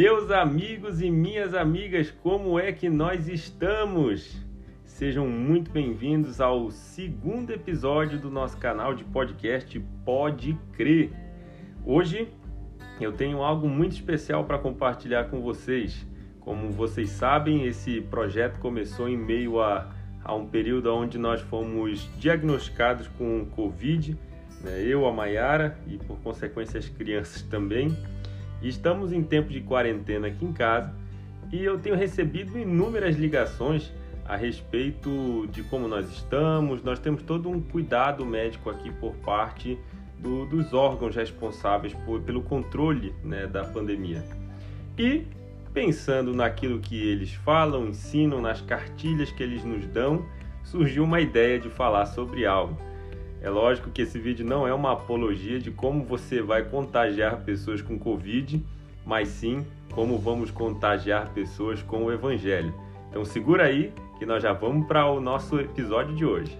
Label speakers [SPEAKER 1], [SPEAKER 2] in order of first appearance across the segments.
[SPEAKER 1] Meus amigos e minhas amigas, como é que nós estamos? Sejam muito bem-vindos ao segundo episódio do nosso canal de podcast Pode Crer. Hoje eu tenho algo muito especial para compartilhar com vocês. Como vocês sabem, esse projeto começou em meio a, a um período onde nós fomos diagnosticados com Covid, né? eu, a Maiara e por consequência as crianças também. Estamos em tempo de quarentena aqui em casa e eu tenho recebido inúmeras ligações a respeito de como nós estamos. Nós temos todo um cuidado médico aqui por parte do, dos órgãos responsáveis por, pelo controle né, da pandemia. E pensando naquilo que eles falam, ensinam, nas cartilhas que eles nos dão, surgiu uma ideia de falar sobre algo. É lógico que esse vídeo não é uma apologia de como você vai contagiar pessoas com Covid, mas sim como vamos contagiar pessoas com o Evangelho. Então segura aí que nós já vamos para o nosso episódio de hoje.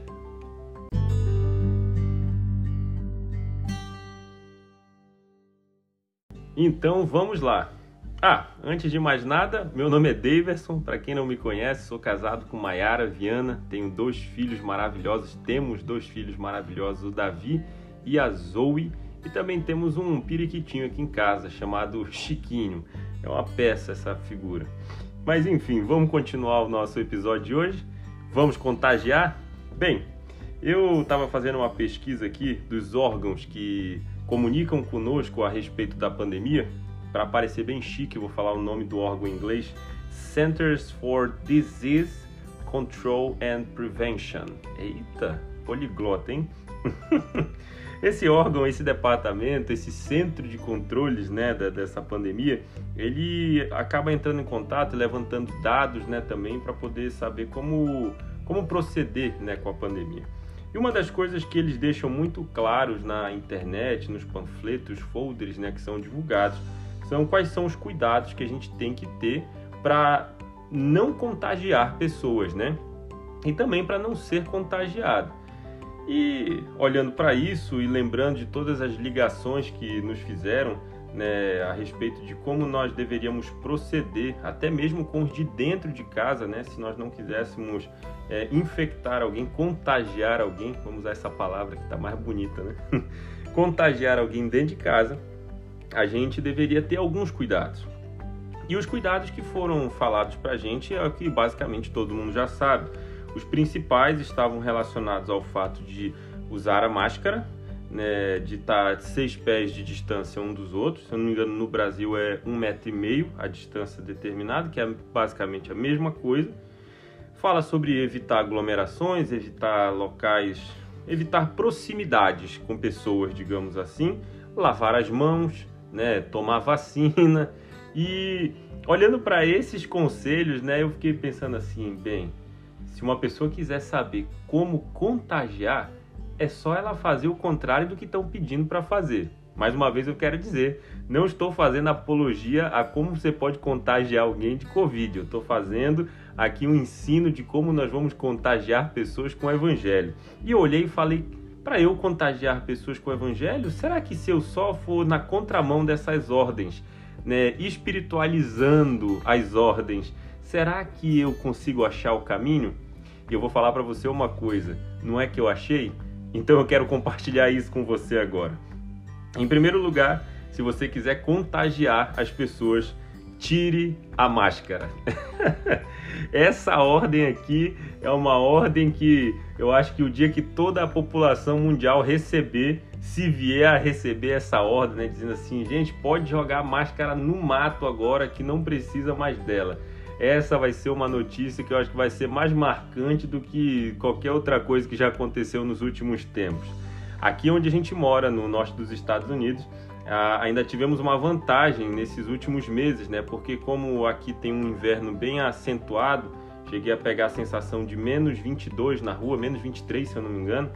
[SPEAKER 1] Então vamos lá. Ah, antes de mais nada, meu nome é Daverson. Para quem não me conhece, sou casado com Maiara Viana, tenho dois filhos maravilhosos. Temos dois filhos maravilhosos, o Davi e a Zoe. E também temos um periquitinho aqui em casa chamado Chiquinho. É uma peça essa figura. Mas enfim, vamos continuar o nosso episódio de hoje. Vamos contagiar? Bem, eu estava fazendo uma pesquisa aqui dos órgãos que comunicam conosco a respeito da pandemia para parecer bem chique, vou falar o nome do órgão em inglês: Centers for Disease Control and Prevention. Eita, poliglota, hein? esse órgão, esse departamento, esse centro de controles né, dessa pandemia, ele acaba entrando em contato, levantando dados né, também para poder saber como, como proceder né, com a pandemia. E uma das coisas que eles deixam muito claros na internet, nos panfletos, folders né, que são divulgados, são quais são os cuidados que a gente tem que ter para não contagiar pessoas, né? E também para não ser contagiado. E olhando para isso e lembrando de todas as ligações que nos fizeram né, a respeito de como nós deveríamos proceder, até mesmo com os de dentro de casa, né, se nós não quiséssemos é, infectar alguém, contagiar alguém, vamos usar essa palavra que está mais bonita, né? contagiar alguém dentro de casa, a gente deveria ter alguns cuidados. E os cuidados que foram falados para a gente é o que basicamente todo mundo já sabe. Os principais estavam relacionados ao fato de usar a máscara, né, de estar tá seis pés de distância um dos outros. Se eu não me engano, no Brasil é um metro e meio a distância determinada, que é basicamente a mesma coisa. Fala sobre evitar aglomerações, evitar locais, evitar proximidades com pessoas, digamos assim, lavar as mãos, né, tomar vacina. E olhando para esses conselhos, né, eu fiquei pensando assim, bem, se uma pessoa quiser saber como contagiar, é só ela fazer o contrário do que estão pedindo para fazer. Mais uma vez eu quero dizer, não estou fazendo apologia a como você pode contagiar alguém de Covid. Eu estou fazendo aqui um ensino de como nós vamos contagiar pessoas com o Evangelho. E eu olhei e falei, para eu contagiar pessoas com o evangelho? Será que se eu só for na contramão dessas ordens, né, espiritualizando as ordens, será que eu consigo achar o caminho? E eu vou falar para você uma coisa, não é que eu achei? Então eu quero compartilhar isso com você agora. Em primeiro lugar, se você quiser contagiar as pessoas, tire a máscara. Essa ordem aqui é uma ordem que eu acho que o dia que toda a população mundial receber, se vier a receber essa ordem, né, dizendo assim, gente, pode jogar máscara no mato agora que não precisa mais dela. Essa vai ser uma notícia que eu acho que vai ser mais marcante do que qualquer outra coisa que já aconteceu nos últimos tempos. Aqui onde a gente mora, no norte dos Estados Unidos, ainda tivemos uma vantagem nesses últimos meses, né? Porque como aqui tem um inverno bem acentuado, cheguei a pegar a sensação de menos 22 na rua, menos 23 se eu não me engano,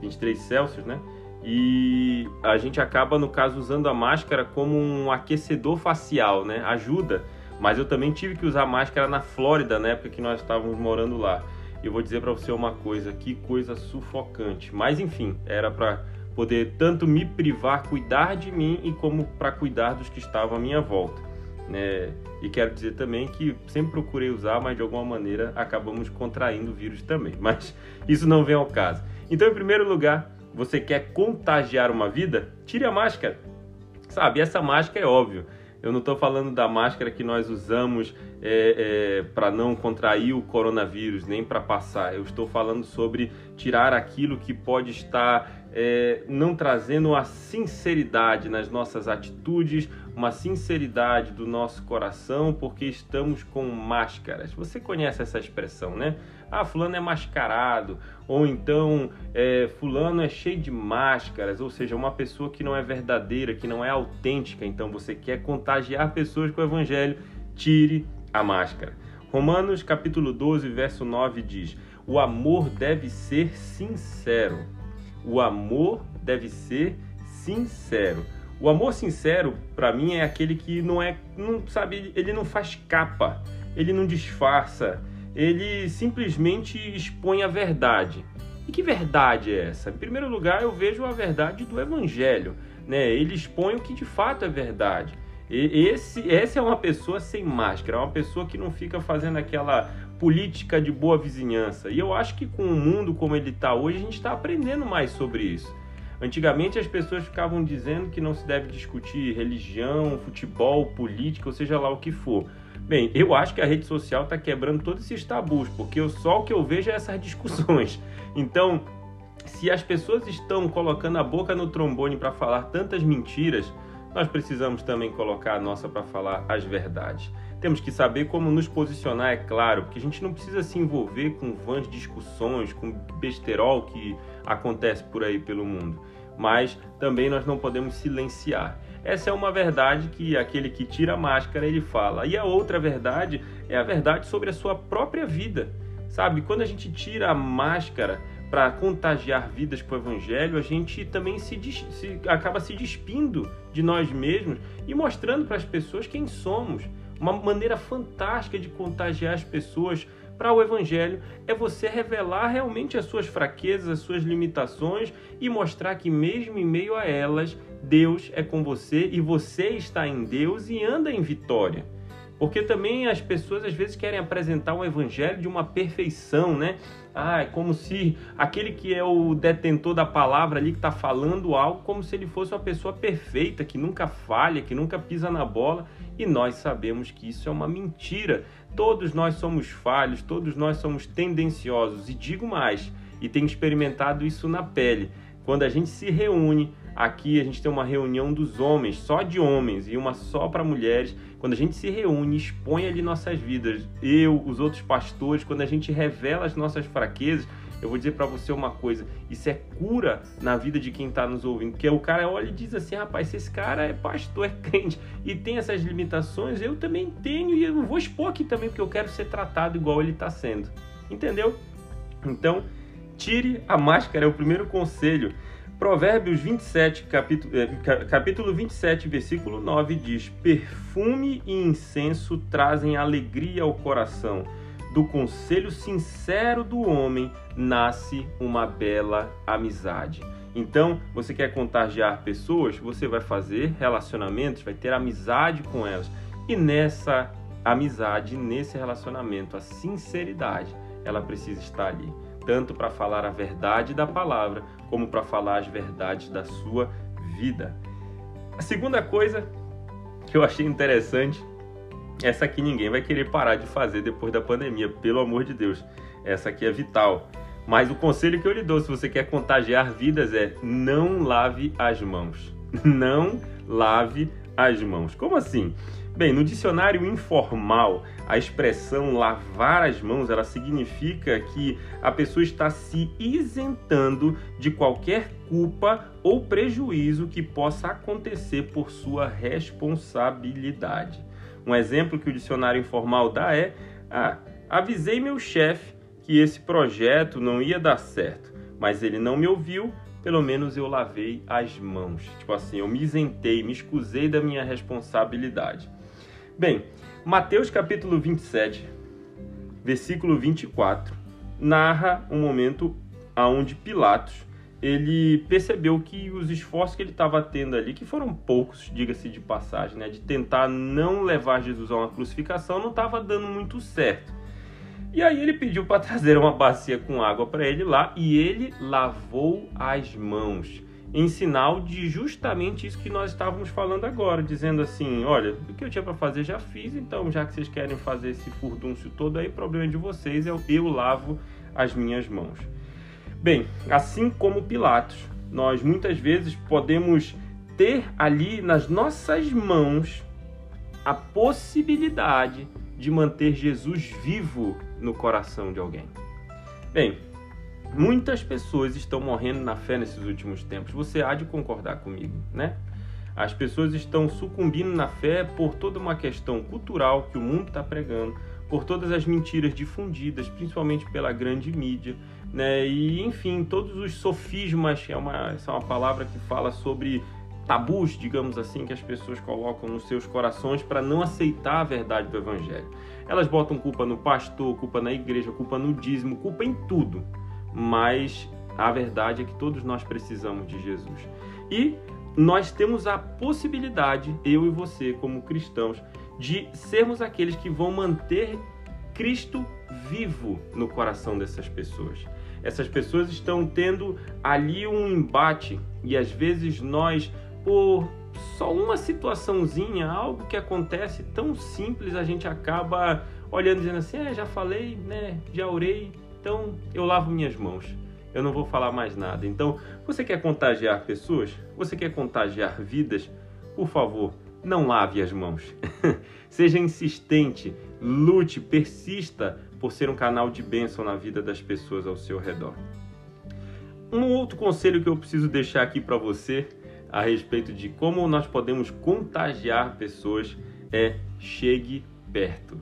[SPEAKER 1] 23 Celsius, né? E a gente acaba, no caso, usando a máscara como um aquecedor facial, né? Ajuda, mas eu também tive que usar máscara na Flórida, na época que nós estávamos morando lá. Eu vou dizer para você uma coisa, que coisa sufocante. Mas enfim, era para poder tanto me privar, cuidar de mim e como para cuidar dos que estavam à minha volta. Né? E quero dizer também que sempre procurei usar, mas de alguma maneira acabamos contraindo o vírus também. Mas isso não vem ao caso. Então, em primeiro lugar, você quer contagiar uma vida? Tire a máscara. Sabe, essa máscara é óbvio. Eu não estou falando da máscara que nós usamos é, é, para não contrair o coronavírus, nem para passar. Eu estou falando sobre tirar aquilo que pode estar é, não trazendo a sinceridade nas nossas atitudes, uma sinceridade do nosso coração, porque estamos com máscaras. Você conhece essa expressão, né? Ah, fulano é mascarado, ou então é, fulano é cheio de máscaras, ou seja, uma pessoa que não é verdadeira, que não é autêntica. Então você quer contagiar pessoas com o evangelho, tire a máscara. Romanos capítulo 12, verso 9 diz: O amor deve ser sincero. O amor deve ser sincero. O amor sincero, para mim, é aquele que não é, não sabe, ele não faz capa, ele não disfarça, ele simplesmente expõe a verdade. E que verdade é essa? Em primeiro lugar, eu vejo a verdade do evangelho, né? Ele expõe o que de fato é verdade. E esse, essa é uma pessoa sem máscara, é uma pessoa que não fica fazendo aquela política de boa vizinhança. E eu acho que com o mundo como ele está hoje, a gente está aprendendo mais sobre isso. Antigamente as pessoas ficavam dizendo que não se deve discutir religião, futebol, política, ou seja lá o que for. Bem, eu acho que a rede social está quebrando todos esses tabus, porque eu, só o que eu vejo é essas discussões. Então, se as pessoas estão colocando a boca no trombone para falar tantas mentiras, nós precisamos também colocar a nossa para falar as verdades. Temos que saber como nos posicionar, é claro, porque a gente não precisa se envolver com vãs discussões, com besterol que acontece por aí pelo mundo. Mas também nós não podemos silenciar. Essa é uma verdade que aquele que tira a máscara ele fala. E a outra verdade é a verdade sobre a sua própria vida. Sabe, quando a gente tira a máscara para contagiar vidas para o evangelho, a gente também se, se, acaba se despindo de nós mesmos e mostrando para as pessoas quem somos. Uma maneira fantástica de contagiar as pessoas para o Evangelho é você revelar realmente as suas fraquezas, as suas limitações e mostrar que, mesmo em meio a elas, Deus é com você e você está em Deus e anda em vitória. Porque também as pessoas às vezes querem apresentar um evangelho de uma perfeição, né? Ah, é como se aquele que é o detentor da palavra ali que está falando algo, como se ele fosse uma pessoa perfeita, que nunca falha, que nunca pisa na bola. E nós sabemos que isso é uma mentira. Todos nós somos falhos, todos nós somos tendenciosos. E digo mais, e tenho experimentado isso na pele. Quando a gente se reúne, aqui a gente tem uma reunião dos homens, só de homens, e uma só para mulheres quando a gente se reúne, expõe ali nossas vidas, eu, os outros pastores, quando a gente revela as nossas fraquezas, eu vou dizer para você uma coisa: isso é cura na vida de quem está nos ouvindo. Porque o cara olha e diz assim: rapaz, se esse cara é pastor, é crente e tem essas limitações, eu também tenho e eu vou expor aqui também, porque eu quero ser tratado igual ele está sendo. Entendeu? Então, tire a máscara, é o primeiro conselho. Provérbios 27, capítulo, eh, capítulo 27, versículo 9 diz: Perfume e incenso trazem alegria ao coração. Do conselho sincero do homem nasce uma bela amizade. Então, você quer contagiar pessoas? Você vai fazer relacionamentos, vai ter amizade com elas. E nessa amizade, nesse relacionamento, a sinceridade, ela precisa estar ali tanto para falar a verdade da palavra, como para falar as verdades da sua vida. A segunda coisa que eu achei interessante, essa aqui ninguém vai querer parar de fazer depois da pandemia, pelo amor de Deus. Essa aqui é vital. Mas o conselho que eu lhe dou, se você quer contagiar vidas, é não lave as mãos. Não lave as mãos. Como assim? Bem, no dicionário informal, a expressão lavar as mãos, ela significa que a pessoa está se isentando de qualquer culpa ou prejuízo que possa acontecer por sua responsabilidade. Um exemplo que o dicionário informal dá é: ah, avisei meu chefe que esse projeto não ia dar certo, mas ele não me ouviu, pelo menos eu lavei as mãos. Tipo assim, eu me isentei, me excusei da minha responsabilidade. Bem, Mateus capítulo 27, versículo 24, narra um momento onde Pilatos ele percebeu que os esforços que ele estava tendo ali, que foram poucos, diga-se de passagem, né, de tentar não levar Jesus a uma crucificação, não estava dando muito certo. E aí ele pediu para trazer uma bacia com água para ele lá e ele lavou as mãos, em sinal de justamente isso que nós estávamos falando agora, dizendo assim, olha, o que eu tinha para fazer já fiz, então já que vocês querem fazer esse furdúncio todo aí, problema de vocês, eu, eu lavo as minhas mãos. Bem, assim como Pilatos, nós muitas vezes podemos ter ali nas nossas mãos a possibilidade de manter Jesus vivo no coração de alguém. Bem, muitas pessoas estão morrendo na fé nesses últimos tempos. Você há de concordar comigo, né? As pessoas estão sucumbindo na fé por toda uma questão cultural que o mundo está pregando, por todas as mentiras difundidas, principalmente pela grande mídia, né? E enfim, todos os sofismas, é uma, essa é uma palavra que fala sobre tabus, digamos assim, que as pessoas colocam nos seus corações para não aceitar a verdade do evangelho. Elas botam culpa no pastor, culpa na igreja, culpa no dízimo, culpa em tudo. Mas a verdade é que todos nós precisamos de Jesus. E nós temos a possibilidade, eu e você, como cristãos, de sermos aqueles que vão manter Cristo vivo no coração dessas pessoas. Essas pessoas estão tendo ali um embate e às vezes nós, por só uma situaçãozinha, algo que acontece tão simples, a gente acaba olhando dizendo assim: é, já falei, né? Já orei, então eu lavo minhas mãos. Eu não vou falar mais nada. Então, você quer contagiar pessoas? Você quer contagiar vidas? Por favor, não lave as mãos. Seja insistente, lute, persista por ser um canal de bênção na vida das pessoas ao seu redor. Um outro conselho que eu preciso deixar aqui para você a respeito de como nós podemos contagiar pessoas é chegue perto.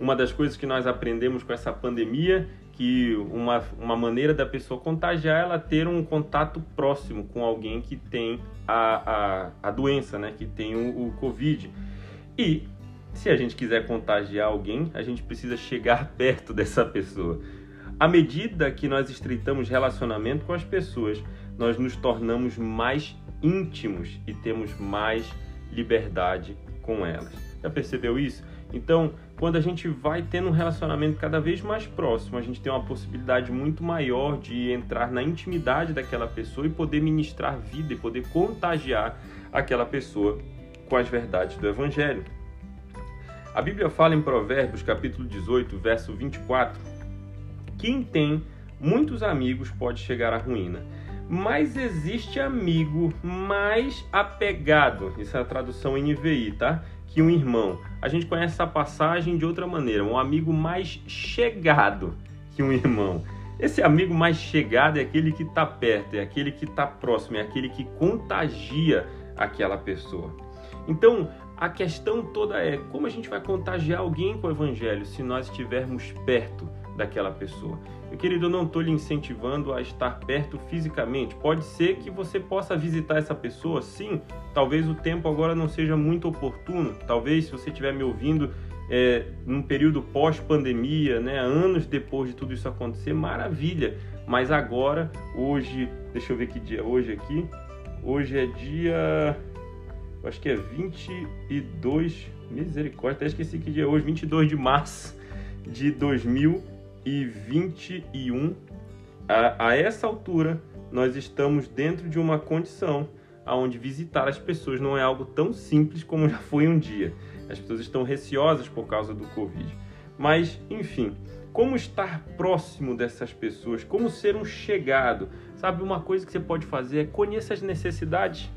[SPEAKER 1] Uma das coisas que nós aprendemos com essa pandemia que uma, uma maneira da pessoa contagiar é ela ter um contato próximo com alguém que tem a, a, a doença, né? que tem o, o Covid. E se a gente quiser contagiar alguém, a gente precisa chegar perto dessa pessoa. À medida que nós estreitamos relacionamento com as pessoas, nós nos tornamos mais íntimos e temos mais liberdade com elas. Já percebeu isso? Então, quando a gente vai tendo um relacionamento cada vez mais próximo, a gente tem uma possibilidade muito maior de entrar na intimidade daquela pessoa e poder ministrar vida e poder contagiar aquela pessoa com as verdades do Evangelho. A Bíblia fala em Provérbios, capítulo 18, verso 24: Quem tem muitos amigos pode chegar à ruína, mas existe amigo mais apegado. Isso é a tradução NVI, tá? Que um irmão. A gente conhece essa passagem de outra maneira: um amigo mais chegado que um irmão. Esse amigo mais chegado é aquele que está perto, é aquele que está próximo, é aquele que contagia aquela pessoa. Então, a questão toda é como a gente vai contagiar alguém com o evangelho se nós estivermos perto daquela pessoa. Meu querido, eu não estou lhe incentivando a estar perto fisicamente. Pode ser que você possa visitar essa pessoa, sim. Talvez o tempo agora não seja muito oportuno. Talvez, se você estiver me ouvindo é, num período pós-pandemia, né, anos depois de tudo isso acontecer, maravilha. Mas agora, hoje, deixa eu ver que dia é hoje aqui. Hoje é dia acho que é 22, misericórdia, até esqueci que dia é hoje, 22 de março de 2021. A, a essa altura, nós estamos dentro de uma condição onde visitar as pessoas não é algo tão simples como já foi um dia. As pessoas estão receosas por causa do Covid. Mas, enfim, como estar próximo dessas pessoas, como ser um chegado. Sabe, uma coisa que você pode fazer é conhecer as necessidades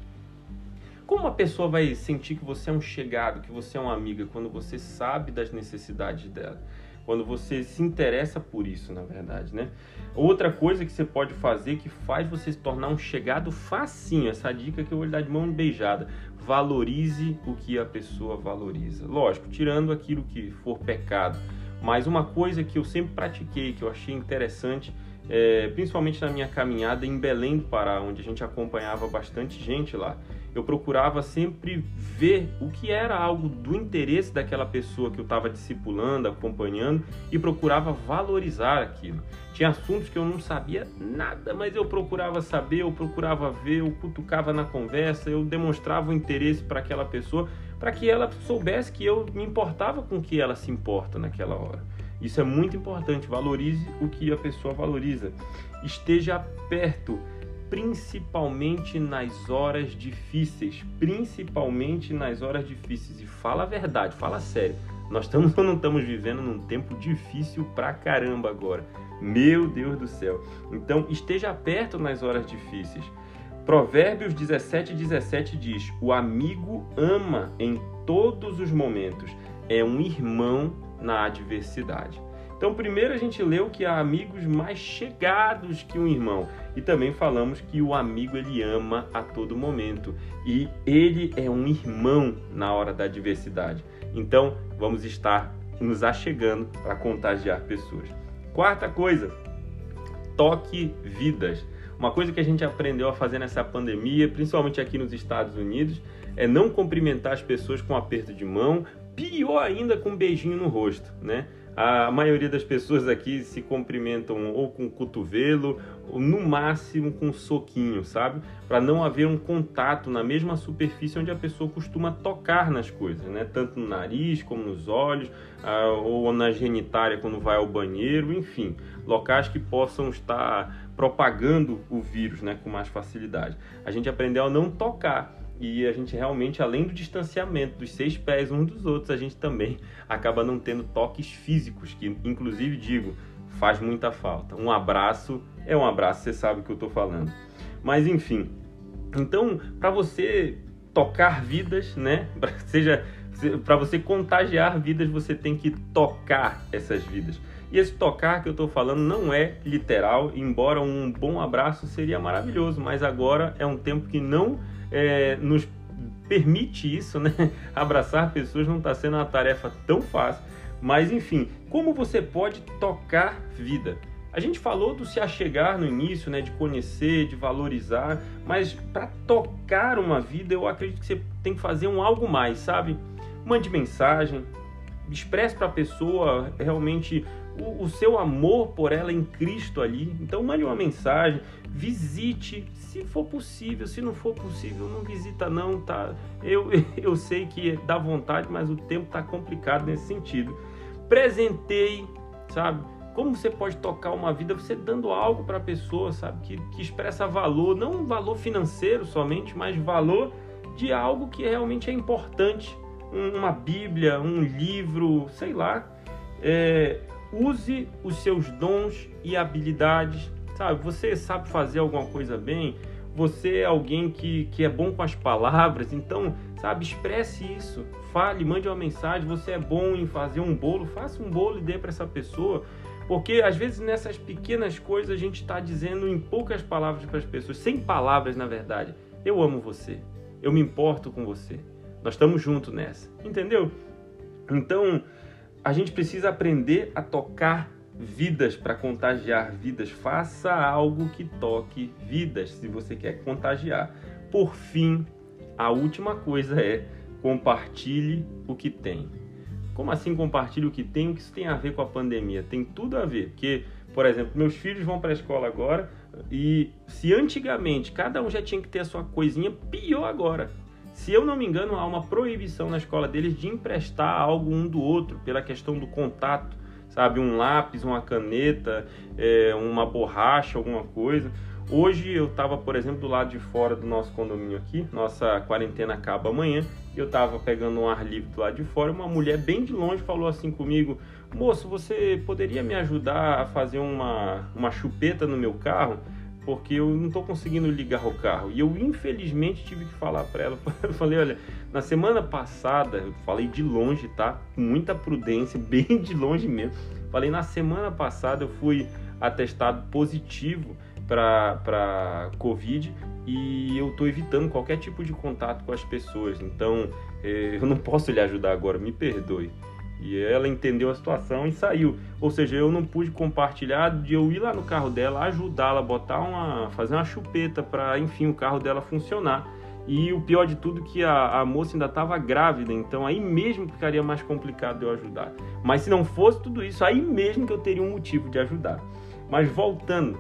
[SPEAKER 1] como uma pessoa vai sentir que você é um chegado, que você é uma amiga, quando você sabe das necessidades dela? Quando você se interessa por isso, na verdade, né? Outra coisa que você pode fazer que faz você se tornar um chegado facinho, essa dica que eu vou lhe dar de mão beijada. Valorize o que a pessoa valoriza. Lógico, tirando aquilo que for pecado. Mas uma coisa que eu sempre pratiquei, que eu achei interessante, é, principalmente na minha caminhada em Belém do Pará, onde a gente acompanhava bastante gente lá. Eu procurava sempre ver o que era algo do interesse daquela pessoa que eu estava discipulando, acompanhando e procurava valorizar aquilo. Tinha assuntos que eu não sabia nada, mas eu procurava saber, eu procurava ver, eu cutucava na conversa, eu demonstrava o interesse para aquela pessoa, para que ela soubesse que eu me importava com o que ela se importa naquela hora. Isso é muito importante. Valorize o que a pessoa valoriza. Esteja perto, principalmente nas horas difíceis. Principalmente nas horas difíceis. E fala a verdade, fala sério. Nós estamos ou não estamos vivendo num tempo difícil pra caramba agora. Meu Deus do céu. Então, esteja perto nas horas difíceis. Provérbios 17, 17 diz: O amigo ama em todos os momentos, é um irmão na adversidade. Então, primeiro a gente leu que há amigos mais chegados que um irmão. E também falamos que o amigo ele ama a todo momento. E ele é um irmão na hora da adversidade. Então, vamos estar nos achegando para contagiar pessoas. Quarta coisa, toque vidas. Uma coisa que a gente aprendeu a fazer nessa pandemia, principalmente aqui nos Estados Unidos, é não cumprimentar as pessoas com um aperto de mão, pior ainda com um beijinho no rosto, né? A maioria das pessoas aqui se cumprimentam ou com o cotovelo, ou no máximo com um soquinho, sabe? Para não haver um contato na mesma superfície onde a pessoa costuma tocar nas coisas, né? Tanto no nariz como nos olhos, ou na genitália quando vai ao banheiro, enfim, locais que possam estar propagando o vírus, né, com mais facilidade. A gente aprendeu a não tocar e a gente realmente, além do distanciamento dos seis pés uns dos outros, a gente também acaba não tendo toques físicos, que inclusive digo, faz muita falta. Um abraço é um abraço, você sabe o que eu estou falando. Mas enfim, então para você tocar vidas, né, seja para você contagiar vidas, você tem que tocar essas vidas. E esse tocar que eu estou falando não é literal, embora um bom abraço seria maravilhoso, mas agora é um tempo que não é, nos permite isso, né? Abraçar pessoas não está sendo uma tarefa tão fácil. Mas enfim, como você pode tocar vida? A gente falou do se achegar no início, né, de conhecer, de valorizar, mas para tocar uma vida, eu acredito que você tem que fazer um algo mais, sabe? Mande mensagem, expresse para a pessoa realmente o, o, seu amor por ela em Cristo ali. Então mande uma mensagem, visite, se for possível. Se não for possível, não visita não, tá? Eu, eu sei que dá vontade, mas o tempo tá complicado nesse sentido. Presenteie, sabe? Como você pode tocar uma vida você dando algo para a pessoa, sabe? Que, que expressa valor, não um valor financeiro somente, mas valor de algo que realmente é importante. Uma Bíblia, um livro, sei lá. É, use os seus dons e habilidades, sabe? Você sabe fazer alguma coisa bem, você é alguém que, que é bom com as palavras, então, sabe, expresse isso, fale, mande uma mensagem, você é bom em fazer um bolo, faça um bolo e dê para essa pessoa, porque às vezes nessas pequenas coisas a gente está dizendo em poucas palavras para as pessoas, sem palavras na verdade, eu amo você, eu me importo com você, nós estamos juntos nessa, entendeu? Então, a gente precisa aprender a tocar vidas para contagiar vidas. Faça algo que toque vidas se você quer contagiar. Por fim, a última coisa é compartilhe o que tem. Como assim compartilhe o que tem? O que isso tem a ver com a pandemia? Tem tudo a ver, porque, por exemplo, meus filhos vão para a escola agora e se antigamente cada um já tinha que ter a sua coisinha, pior agora. Se eu não me engano, há uma proibição na escola deles de emprestar algo um do outro, pela questão do contato, sabe? Um lápis, uma caneta, é, uma borracha, alguma coisa. Hoje eu estava, por exemplo, do lado de fora do nosso condomínio aqui, nossa quarentena acaba amanhã, eu estava pegando um ar livre do lado de fora, uma mulher bem de longe falou assim comigo, moço, você poderia me ajudar a fazer uma, uma chupeta no meu carro? Porque eu não estou conseguindo ligar o carro. E eu, infelizmente, tive que falar para ela. Eu falei: olha, na semana passada, eu falei de longe, tá? Com muita prudência, bem de longe mesmo. Falei: na semana passada eu fui atestado positivo para Covid e eu estou evitando qualquer tipo de contato com as pessoas. Então, eh, eu não posso lhe ajudar agora, me perdoe. E ela entendeu a situação e saiu. Ou seja, eu não pude compartilhar de eu ir lá no carro dela, ajudá-la, botar uma, fazer uma chupeta para, enfim, o carro dela funcionar. E o pior de tudo é que a, a moça ainda estava grávida, então aí mesmo ficaria mais complicado eu ajudar. Mas se não fosse tudo isso, aí mesmo que eu teria um motivo de ajudar. Mas voltando,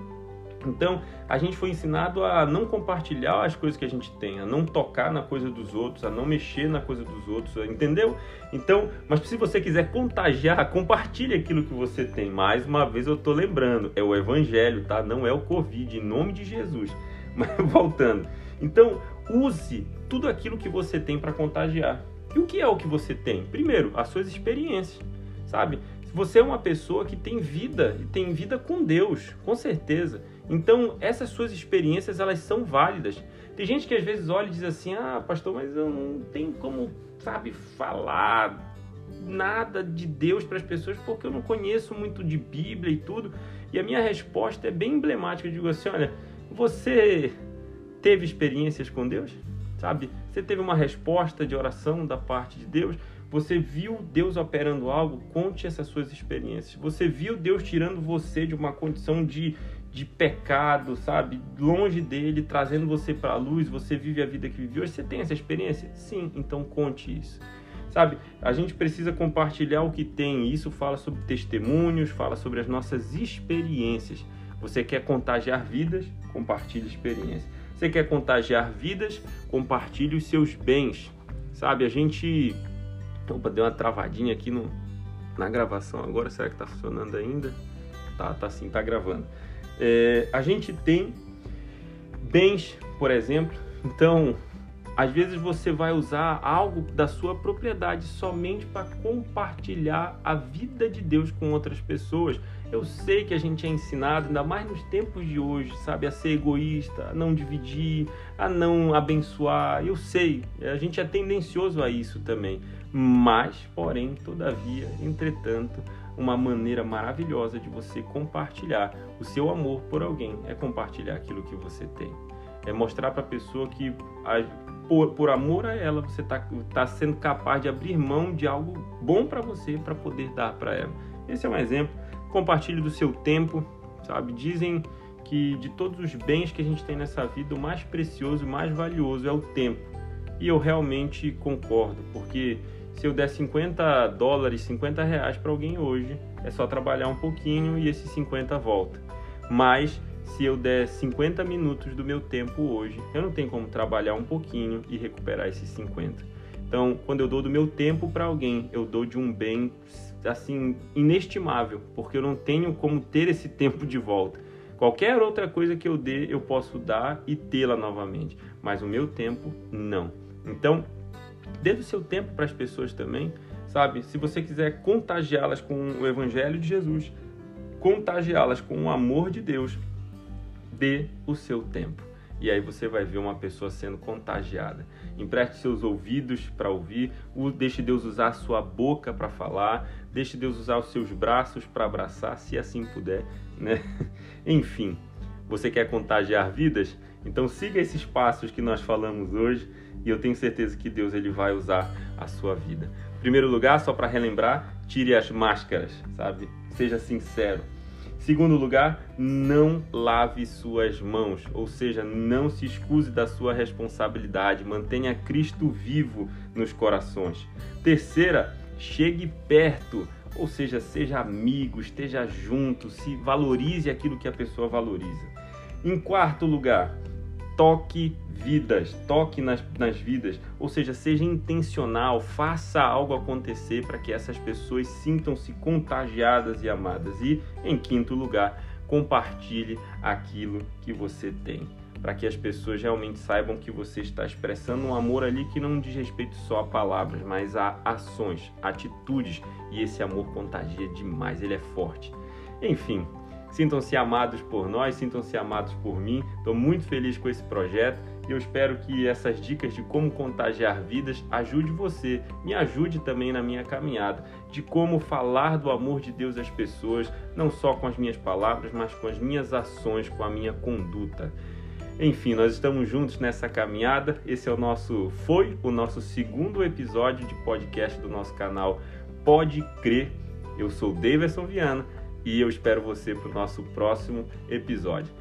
[SPEAKER 1] então, a gente foi ensinado a não compartilhar as coisas que a gente tem, a não tocar na coisa dos outros, a não mexer na coisa dos outros, entendeu? Então, mas se você quiser contagiar, compartilhe aquilo que você tem. Mais uma vez eu tô lembrando, é o evangelho, tá? Não é o Covid, em nome de Jesus. Mas voltando. Então, use tudo aquilo que você tem para contagiar. E o que é o que você tem? Primeiro, as suas experiências, sabe? Você é uma pessoa que tem vida e tem vida com Deus, com certeza. Então, essas suas experiências, elas são válidas. Tem gente que às vezes olha e diz assim: "Ah, pastor, mas eu não tenho como, sabe, falar nada de Deus para as pessoas porque eu não conheço muito de Bíblia e tudo". E a minha resposta é bem emblemática, eu digo assim: "Olha, você teve experiências com Deus? Sabe? Você teve uma resposta de oração da parte de Deus? Você viu Deus operando algo? Conte essas suas experiências. Você viu Deus tirando você de uma condição de de pecado, sabe? Longe dele, trazendo você para a luz, você vive a vida que vive hoje. Você tem essa experiência? Sim, então conte isso. Sabe? A gente precisa compartilhar o que tem. Isso fala sobre testemunhos, fala sobre as nossas experiências. Você quer contagiar vidas? Compartilhe experiências. Você quer contagiar vidas? Compartilhe os seus bens. Sabe? A gente. Opa, deu uma travadinha aqui no... na gravação agora. Será que tá funcionando ainda? Tá, tá sim, tá gravando. É, a gente tem bens, por exemplo, então às vezes você vai usar algo da sua propriedade somente para compartilhar a vida de Deus com outras pessoas. Eu sei que a gente é ensinado, ainda mais nos tempos de hoje, sabe, a ser egoísta, a não dividir, a não abençoar. Eu sei, a gente é tendencioso a isso também. Mas, porém, todavia, entretanto, uma maneira maravilhosa de você compartilhar o seu amor por alguém é compartilhar aquilo que você tem. É mostrar para a pessoa que, por, por, amor a ela, você está tá sendo capaz de abrir mão de algo bom para você para poder dar para ela. Esse é um exemplo. Compartilhe do seu tempo, sabe? Dizem que de todos os bens que a gente tem nessa vida, o mais precioso, o mais valioso é o tempo. E eu realmente concordo, porque se eu der 50 dólares, 50 reais para alguém hoje, é só trabalhar um pouquinho e esses 50 volta. Mas se eu der 50 minutos do meu tempo hoje, eu não tenho como trabalhar um pouquinho e recuperar esses 50. Então, quando eu dou do meu tempo para alguém, eu dou de um bem assim inestimável, porque eu não tenho como ter esse tempo de volta. Qualquer outra coisa que eu dê, eu posso dar e tê-la novamente, mas o meu tempo não. Então, dê do seu tempo para as pessoas também, sabe? Se você quiser contagiá-las com o evangelho de Jesus, contagiá-las com o amor de Deus, dê o seu tempo. E aí você vai ver uma pessoa sendo contagiada. Empreste seus ouvidos para ouvir, deixe Deus usar a sua boca para falar, deixe Deus usar os seus braços para abraçar, se assim puder, né? Enfim, você quer contagiar vidas? Então siga esses passos que nós falamos hoje e eu tenho certeza que Deus ele vai usar a sua vida. Em primeiro lugar, só para relembrar, tire as máscaras, sabe? Seja sincero. Segundo lugar, não lave suas mãos, ou seja, não se excuse da sua responsabilidade, mantenha Cristo vivo nos corações. Terceira, chegue perto, ou seja, seja amigo, esteja junto, se valorize aquilo que a pessoa valoriza. Em quarto lugar, toque vidas, toque nas, nas vidas, ou seja, seja intencional, faça algo acontecer para que essas pessoas sintam-se contagiadas e amadas. E, em quinto lugar, compartilhe aquilo que você tem, para que as pessoas realmente saibam que você está expressando um amor ali que não diz respeito só a palavras, mas a ações, atitudes, e esse amor contagia demais, ele é forte. Enfim, Sintam-se amados por nós, sintam-se amados por mim. Estou muito feliz com esse projeto e eu espero que essas dicas de como contagiar vidas ajude você, me ajude também na minha caminhada, de como falar do amor de Deus às pessoas, não só com as minhas palavras, mas com as minhas ações, com a minha conduta. Enfim, nós estamos juntos nessa caminhada. Esse é o nosso foi o nosso segundo episódio de podcast do nosso canal Pode Crer. Eu sou Davidson Viana e eu espero você para o nosso próximo episódio.